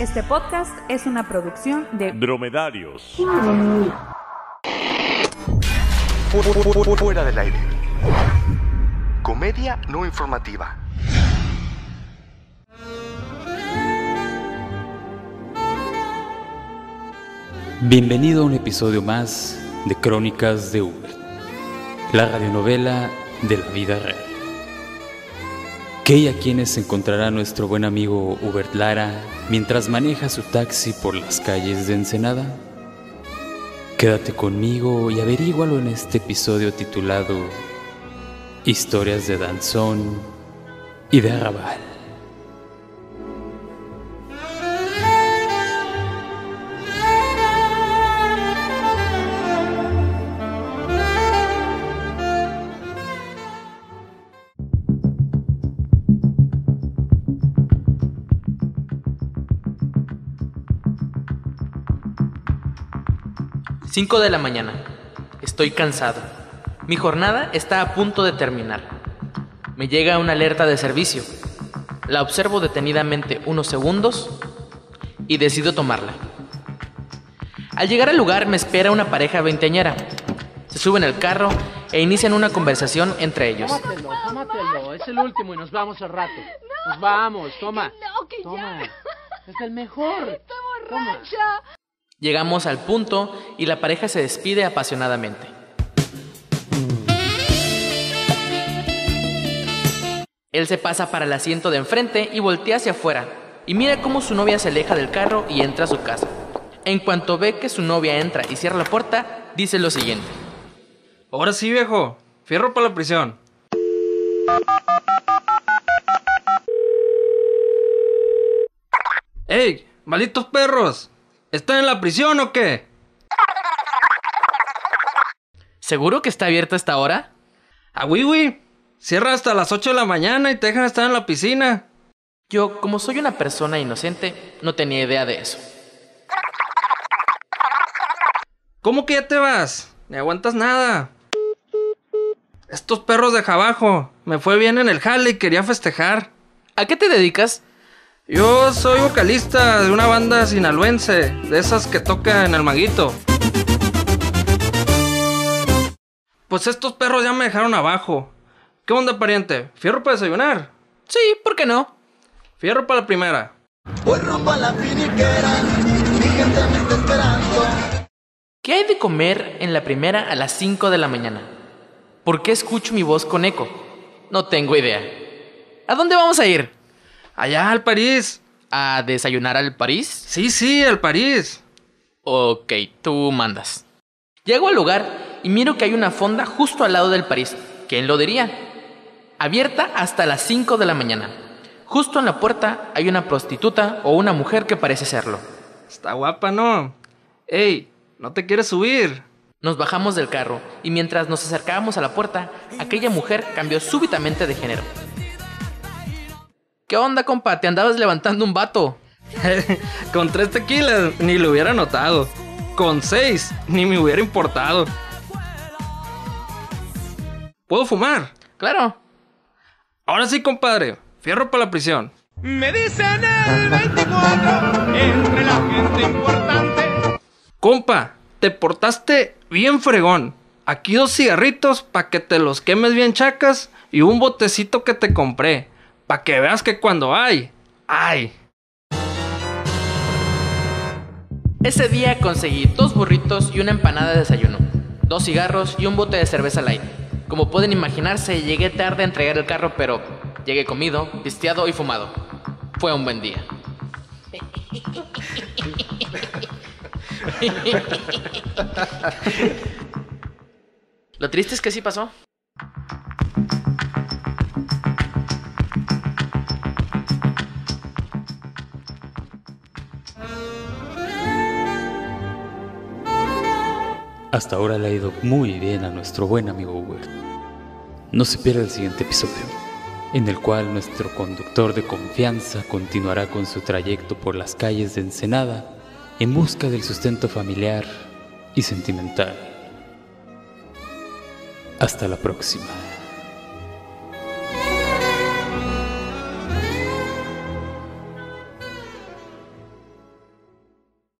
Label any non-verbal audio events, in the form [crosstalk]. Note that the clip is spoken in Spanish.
Este podcast es una producción de Dromedarios. Fuera del aire. Comedia no informativa. Bienvenido a un episodio más de Crónicas de Uber, la radionovela de la vida real. ¿Qué y a quienes encontrará nuestro buen amigo Hubert Lara mientras maneja su taxi por las calles de Ensenada? Quédate conmigo y averígualo en este episodio titulado Historias de Danzón y de Arrabal. Cinco de la mañana. Estoy cansado. Mi jornada está a punto de terminar. Me llega una alerta de servicio. La observo detenidamente unos segundos y decido tomarla. Al llegar al lugar me espera una pareja veinteañera. Se suben al carro e inician una conversación entre ellos. Tómatelo, tómatelo. Es el último y nos vamos al rato. Nos vamos, toma. No, que Toma. ya. Es el mejor. Está Toma. Llegamos al punto y la pareja se despide apasionadamente. Él se pasa para el asiento de enfrente y voltea hacia afuera y mira cómo su novia se aleja del carro y entra a su casa. En cuanto ve que su novia entra y cierra la puerta, dice lo siguiente. Ahora sí, viejo. Fierro para la prisión. ¡Ey! ¡Malditos perros! ¿Están en la prisión o qué? ¿Seguro que está abierta esta hora? ¡Ah, oui, Cierra hasta las 8 de la mañana y te dejan estar en la piscina. Yo, como soy una persona inocente, no tenía idea de eso. ¿Cómo que ya te vas? Ni aguantas nada. Estos perros de abajo. Me fue bien en el jale y quería festejar. ¿A qué te dedicas? Yo soy vocalista de una banda sinaloense, de esas que tocan en el maguito. Pues estos perros ya me dejaron abajo. ¿Qué onda, pariente? ¿Fierro para desayunar? Sí, ¿por qué no? Fierro para la primera. ¿Qué hay de comer en la primera a las 5 de la mañana? ¿Por qué escucho mi voz con eco? No tengo idea. ¿A dónde vamos a ir? Allá al París. ¿A desayunar al París? Sí, sí, al París. Ok, tú mandas. Llego al lugar y miro que hay una fonda justo al lado del París. ¿Quién lo diría? Abierta hasta las 5 de la mañana. Justo en la puerta hay una prostituta o una mujer que parece serlo. Está guapa, ¿no? Ey, ¿no te quieres subir? Nos bajamos del carro y mientras nos acercábamos a la puerta, aquella mujer cambió súbitamente de género. ¿Qué onda, compa? Te andabas levantando un vato. [laughs] Con tres tequilas ni lo hubiera notado. Con seis ni me hubiera importado. ¿Puedo fumar? Claro. Ahora sí, compadre. Fierro para la prisión. Me dicen el 24 entre la gente importante. Compa, te portaste bien fregón. Aquí dos cigarritos para que te los quemes bien chacas y un botecito que te compré. Para que veas que cuando hay, hay. Ese día conseguí dos burritos y una empanada de desayuno, dos cigarros y un bote de cerveza light. Como pueden imaginarse, llegué tarde a entregar el carro, pero llegué comido, pisteado y fumado. Fue un buen día. [laughs] Lo triste es que sí pasó. Hasta ahora le ha ido muy bien a nuestro buen amigo Hubert. No se pierda el siguiente episodio, en el cual nuestro conductor de confianza continuará con su trayecto por las calles de Ensenada en busca del sustento familiar y sentimental. Hasta la próxima.